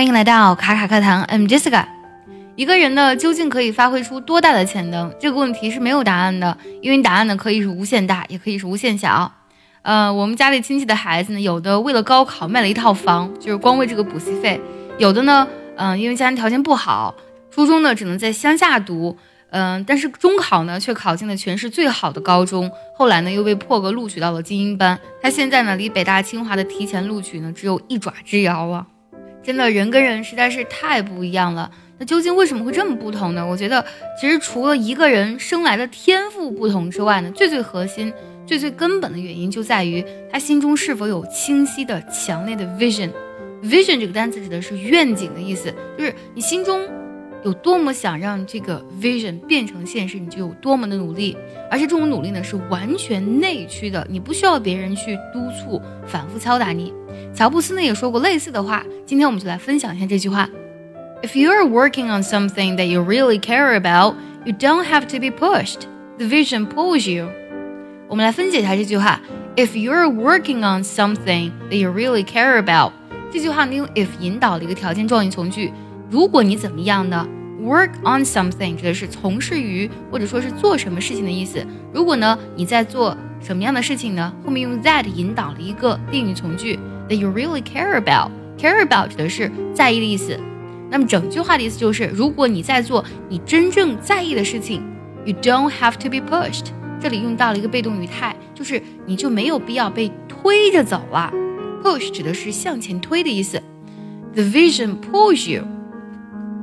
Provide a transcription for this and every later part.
欢迎来到卡卡课堂，I'm Jessica。一个人呢，究竟可以发挥出多大的潜能？这个问题是没有答案的，因为答案呢可以是无限大，也可以是无限小。呃，我们家里亲戚的孩子呢，有的为了高考卖了一套房，就是光为这个补习费；有的呢，嗯，因为家庭条件不好，初中呢只能在乡下读，嗯，但是中考呢却考进了全市最好的高中，后来呢又被破格录取到了精英班。他现在呢离北大清华的提前录取呢只有一爪之遥啊！真的人跟人实在是太不一样了。那究竟为什么会这么不同呢？我觉得其实除了一个人生来的天赋不同之外呢，最最核心。最最根本的原因就在于他心中是否有清晰的、强烈的 vision。vision 这个单词指的是愿景的意思，就是你心中有多么想让这个 vision 变成现实，你就有多么的努力。而且这种努力呢是完全内驱的，你不需要别人去督促、反复敲打你。乔布斯呢也说过类似的话，今天我们就来分享一下这句话：If you are working on something that you really care about, you don't have to be pushed. The vision pulls you. 我们来分解一下这句话：If you're working on something that you really care about，这句话呢用 if 引导了一个条件状语从句。如果你怎么样呢？Work on something 指的是从事于或者说是做什么事情的意思。如果呢你在做什么样的事情呢？后面用 that 引导了一个定语从句，that you really care about。care about 指的是在意的意思。那么整句话的意思就是，如果你在做你真正在意的事情，you don't have to be pushed。这里用到了一个被动语态，就是你就没有必要被推着走了。Push 指的是向前推的意思。The vision pulls you。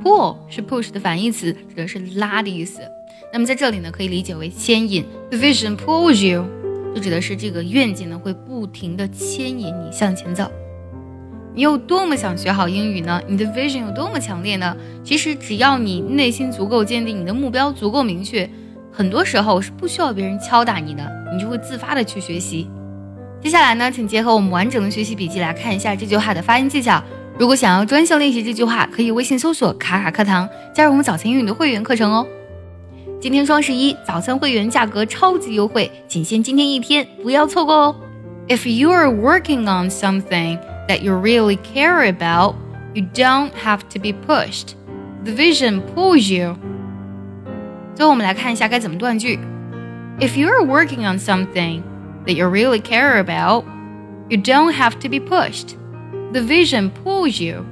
Pull 是 push 的反义词，指的是拉的意思。那么在这里呢，可以理解为牵引。The vision pulls you，就指的是这个愿景呢会不停的牵引你向前走。你有多么想学好英语呢？你的 vision 有多么强烈呢？其实只要你内心足够坚定，你的目标足够明确。很多时候是不需要别人敲打你的，你就会自发的去学习。接下来呢，请结合我们完整的学习笔记来看一下这句话的发音技巧。如果想要专项练习这句话，可以微信搜索“卡卡课堂”，加入我们早餐英语的会员课程哦。今天双十一，早餐会员价格超级优惠，仅限今天一天，不要错过哦。If you are working on something that you really care about, you don't have to be pushed. The vision pulls you. 最后我们来看一下该怎么断句。If you are working on something that you really care about, you don't have to be pushed. The vision pulls you.